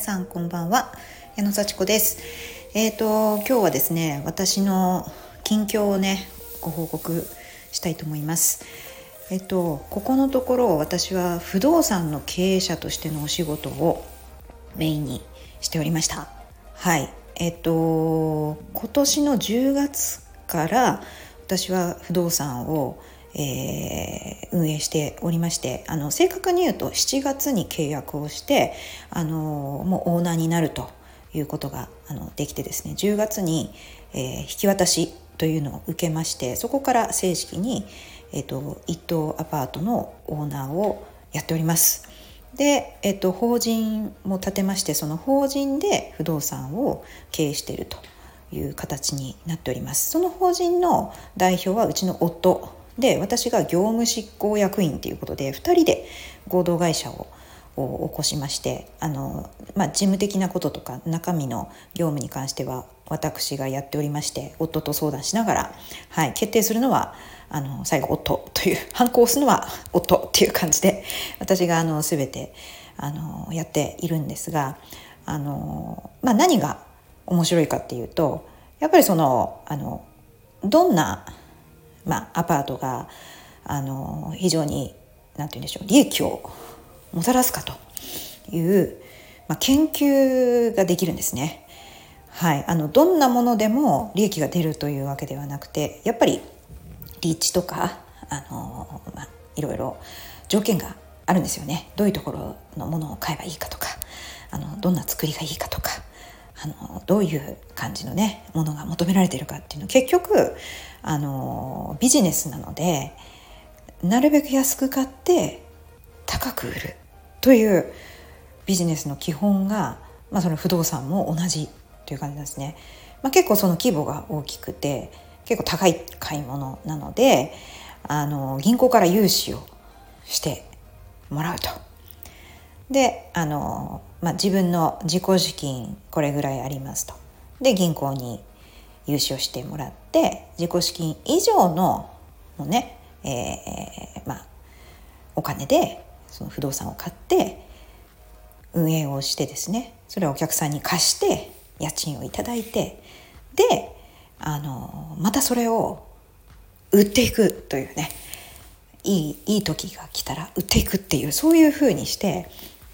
さんこんばんは。矢野幸子です。えっ、ー、と今日はですね私の近況をねご報告したいと思います。えっ、ー、とここのところ私は不動産の経営者としてのお仕事をメインにしておりました。はい。えっ、ー、と今年の10月から私は不動産をえー、運営しておりましてあの正確に言うと7月に契約をしてあのもうオーナーになるということがあのできてですね10月に、えー、引き渡しというのを受けましてそこから正式に、えーと、一棟アパートのオーナーをやっております。で、えーと、法人も立てましてその法人で不動産を経営しているという形になっております。その法人の代表はうちの夫で私が業務執行役員ということで2人で合同会社を起こしましてあの、まあ、事務的なこととか中身の業務に関しては私がやっておりまして夫と相談しながら、はい、決定するのはあの最後夫という反抗するのは夫っていう感じで私があの全てあのやっているんですがあの、まあ、何が面白いかっていうとやっぱりそのあのどんなまあ、アパートがあの非常に何て言うんでしょう利益をもたらすかという、まあ、研究ができるんですね。はい、あのどんなものでも利益が出るというわけではなくてやっぱり立地とかあの、まあ、いろいろ条件があるんですよね。どういうところのものを買えばいいかとかあのどんな作りがいいかとか。あのどういう感じのねものが求められてるかっていうの結局あのビジネスなのでなるべく安く買って高く売るというビジネスの基本が、まあ、その不動産も同じという感じなんですね。まあ、結構その規模が大きくて結構高い買い物なのであの銀行から融資をしてもらうと。であの、まあ、自分の自己資金これぐらいありますと。で銀行に融資をしてもらって自己資金以上のもね、えー、まあ、お金でその不動産を買って運営をしてですねそれをお客さんに貸して家賃を頂いてであのまたそれを売っていくというねいいいい時が来たら売っていくっていうそういうふうにして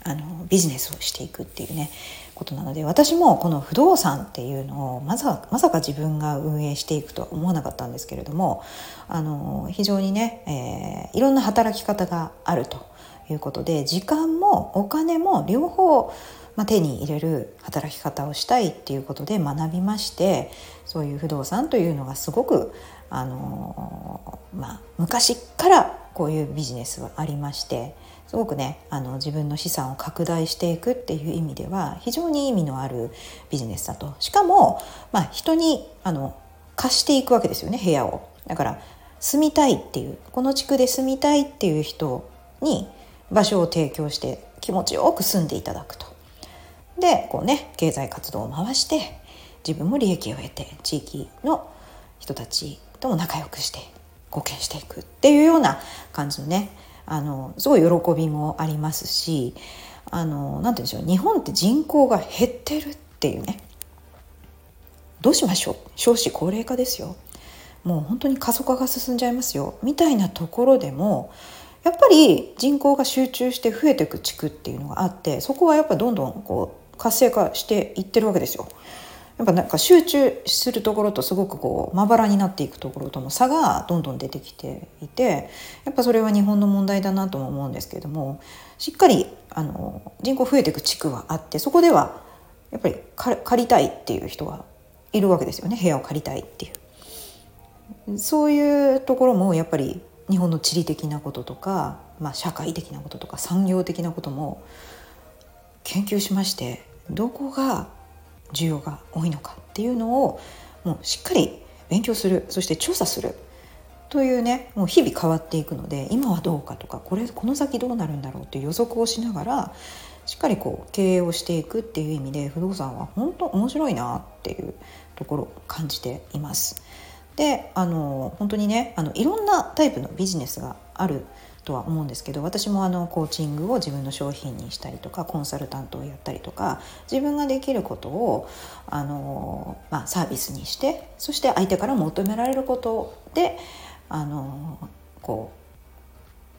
あのビジネスをしていくっていうねことなので私もこの不動産っていうのをまさまさか自分が運営していくとは思わなかったんですけれどもあの非常にね、えー、いろんな働き方があるということで時間もお金も両方、まあ、手に入れる働き方をしたいっていうことで学びましてそういう不動産というのがすごくあの、まあ、昔からこういうビジネスはありましてすごくねあの自分の資産を拡大していくっていう意味では非常に意味のあるビジネスだと。しかも、まあ、人にあの貸していくわけですよね部屋を。だから住みたいっていうこの地区で住みたいっていう人に場所を提供して気持ちよく住んでいただくと。でこうね経済活動を回して自分も利益を得て地域の人たちとも仲良くして貢献していくっていうような感じのねあのすごい喜びもありますしあのなんて言うんでしょう日本って人口が減ってるっていうね。どうしましょう？少子高齢化ですよ。もう本当に過疎化が進んじゃいますよ。みたいなところでもやっぱり人口が集中して増えていく地区っていうのがあってそこはやっぱどんどんこう活性化していってるわけですよ。やっぱなんか集中するところとすごくこうまばらになっていくところとの差がどんどん出てきていてやっぱそれは日本の問題だなとも思うんですけれどもしっかりあの人口増えていく地区はあってそこではやっぱり借りたいっていう人がいるわけですよね。部屋を借りたいっていう。そういうところもやっぱり日本の地理的なこととか、まあ、社会的なこととか産業的なことも研究しましてどこが需要が多いのかっていうのをもうしっかり勉強するそして調査するというねもう日々変わっていくので今はどうかとかこれこの先どうなるんだろうっていう予測をしながらしっかりこう経営をしていくっていう意味で不動産は本当面白いなっていうところを感じています。であの本当にねあのいろんなタイプのビジネスがあるとは思うんですけど私もあのコーチングを自分の商品にしたりとかコンサルタントをやったりとか自分ができることをあの、まあ、サービスにしてそして相手から求められることであのこ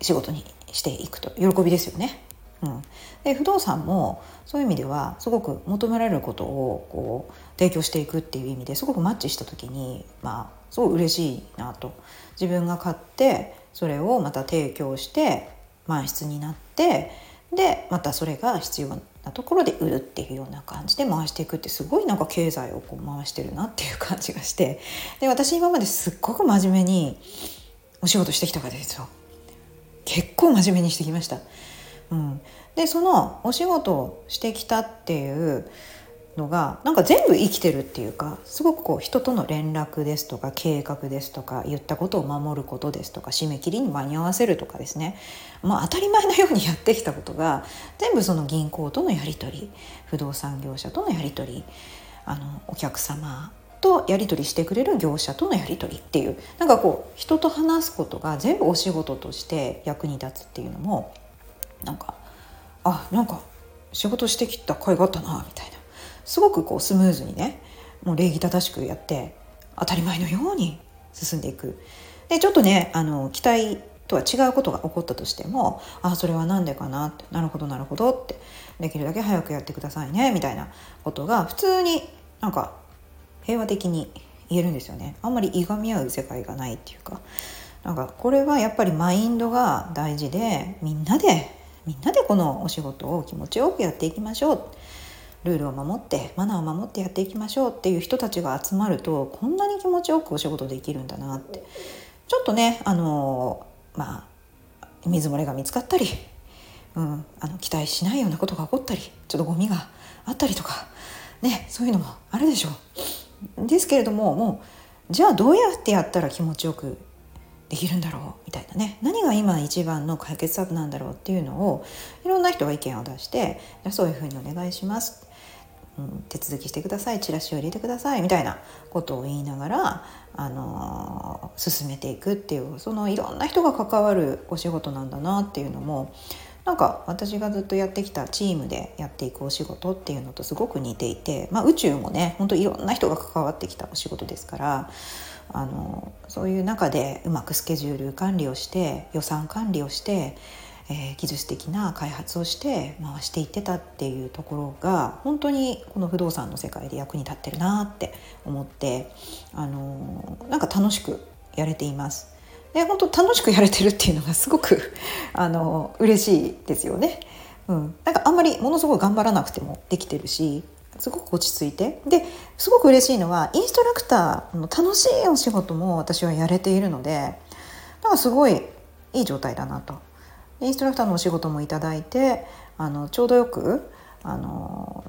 う仕事にしていくと。喜びですよね。うん、で不動産もそういう意味ではすごく求められることをこう提供していくっていう意味ですごくマッチした時にまあすごい嬉しいなと。自分が買ってそれをまた提供して満室になってでまたそれが必要なところで売るっていうような感じで回していくってすごいなんか経済をこう回してるなっていう感じがしてで私今まですっごく真面目にお仕事してきたからですよ結構真面目にしてきました。うん、でそのお仕事をしてきたっていうのがなんか全部生きてるっていうかすごくこう人との連絡ですとか計画ですとか言ったことを守ることですとか締め切りに間に合わせるとかですね、まあ、当たり前のようにやってきたことが全部その銀行とのやり取り不動産業者とのやり取りあのお客様とやり取りしてくれる業者とのやり取りっていうなんかこう人と話すことが全部お仕事として役に立つっていうのもなんかあなんか仕事してきた甲斐があったなみたいな。すごくこうスムーズにねもう礼儀正しくやって当たり前のように進んでいく。でちょっとねあの期待とは違うことが起こったとしてもああそれは何でかなってなるほどなるほどってできるだけ早くやってくださいねみたいなことが普通になんか平和的に言えるんですよね。あんまりいがみ合う世界がないっていうか。なんかこれはやっぱりマインドが大事でみんなでみんなでこのお仕事を気持ちよくやっていきましょう。ルールを守ってマナーを守ってやっていきましょうっていう人たちが集まるとこんなに気持ちよくお仕事できるんだなって。ちょっとねあのまあ水漏れが見つかったり、うん、あの期待しないようなことが起こったりちょっとゴミがあったりとかねそういうのもあるでしょう。ですけれどももうじゃあどうやってやったら気持ちよくできるんだろうみたいなね。何が今一番の解決策なんだろうっていうのをいろんな人が意見を出してじゃあそういうふうにお願いします。うん、手続きしてくださいチラシを入れてくださいみたいなことを言いながら、あのー、進めていくっていうそのいろんな人が関わるお仕事なんだなっていうのもなんか私がずっとやってきたチームでやっていくお仕事っていうのとすごく似ていて、まあ、宇宙もね本当いろんな人が関わってきたお仕事ですからあのそういう中でうまくスケジュール管理をして予算管理をしてえー、技術的な開発をして回していってたっていうところが本当にこの不動産の世界で役に立ってるなって思って、あのー、なんか楽しくやれています。で本当楽しくやれてるっていうのがすごく あの嬉しいですよね。うん、なんかあんまりものすごい頑張らなくてもできてるしすごく落ち着いてですごく嬉しいのはインストラクターの楽しいお仕事も私はやれているのでなんかすごいいい状態だなとインストラクターのお仕事もいただいてあのちょうどよくあの、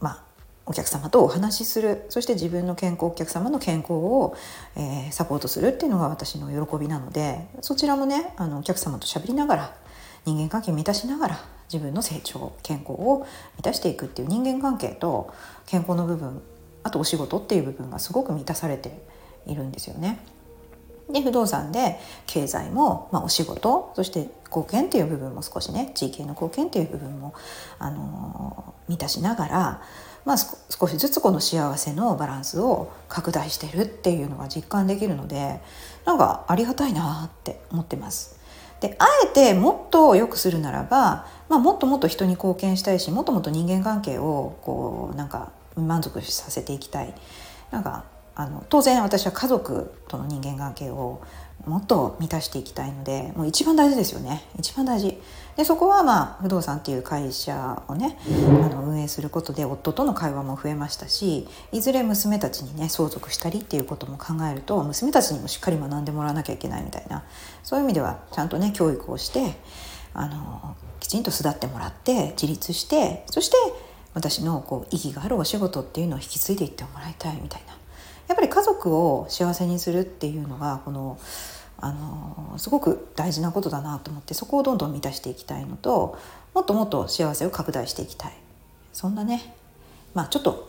まあ、お客様とお話しするそして自分の健康お客様の健康を、えー、サポートするっていうのが私の喜びなのでそちらもねあのお客様と喋りながら人間関係を満たしながら自分の成長健康を満たしていくっていう人間関係と健康の部分あとお仕事っていう部分がすごく満たされているんですよね。で不動産で経済も、まあ、お仕事そして貢献っていう部分も少しね地域への貢献っていう部分も、あのー、満たしながら、まあ、少しずつこの幸せのバランスを拡大してるっていうのが実感できるのでなんかありがたいなって思ってます。であえてもっと良くするならば、まあ、もっともっと人に貢献したいしもっともっと人間関係をこうなんか満足させていきたい。なんかあの当然私は家族との人間関係をもっと満たしていきたいのでもう一番大事ですよね。一番大事。でそこはまあ不動産っていう会社をねあの運営することで夫との会話も増えましたしいずれ娘たちにね相続したりっていうことも考えると娘たちにもしっかり学んでもらわなきゃいけないみたいなそういう意味ではちゃんとね教育をしてあのきちんと巣立ってもらって自立してそして私のこう意義があるお仕事っていうのを引き継いでいってもらいたいみたいな。やっぱり家族を幸せにするっていうのがこのあのすごく大事なことだなと思ってそこをどんどん満たしていきたいのともっともっと幸せを拡大していきたいそんなねまあちょっと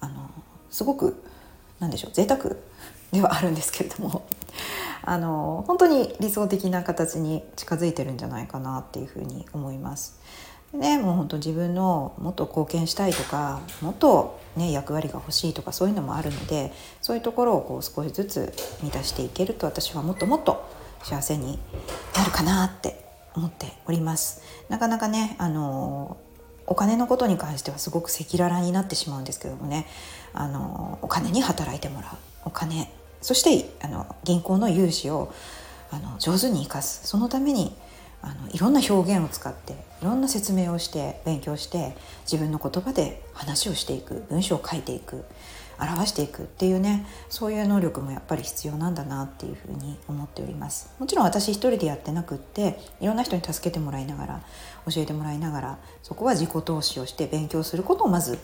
あのすごくなんでしょう贅沢ではあるんですけれども あの本当に理想的な形に近づいてるんじゃないかなっていうふうに思います。ね、もう本当自分のもっと貢献したいとかもっと、ね、役割が欲しいとかそういうのもあるのでそういうところをこう少しずつ満たしていけると私はもっともっと幸せになるかなって思っております。なかなかねあのお金のことに関してはすごく赤裸々になってしまうんですけどもねあのお金に働いてもらうお金そしてあの銀行の融資をあの上手に生かすそのためにあのいろんな表現を使っていろんな説明をして勉強して自分の言葉で話をしていく文章を書いていく表していくっていうねそういう能力もやっぱり必要なんだなっていうふうに思っております。もちろん私一人でやってなくっていろんな人に助けてもらいながら教えてもらいながらそこは自己投資をして勉強することをまず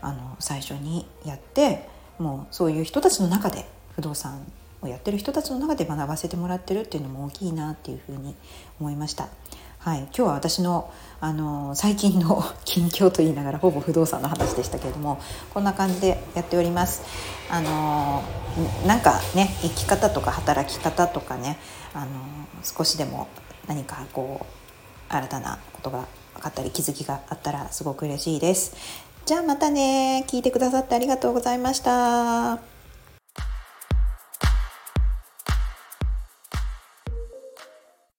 あの最初にやってもうそういう人たちの中で不動産をやってる人たちの中で学ばせてもらってるっていうのも大きいなっていうふうに思いました。はい、今日は私のあの最近の 近況と言いながらほぼ不動産の話でしたけれどもこんな感じでやっております。あのなんかね生き方とか働き方とかねあの少しでも何かこう新たなことが分かったり気づきがあったらすごく嬉しいです。じゃあまたね聞いてくださってありがとうございました。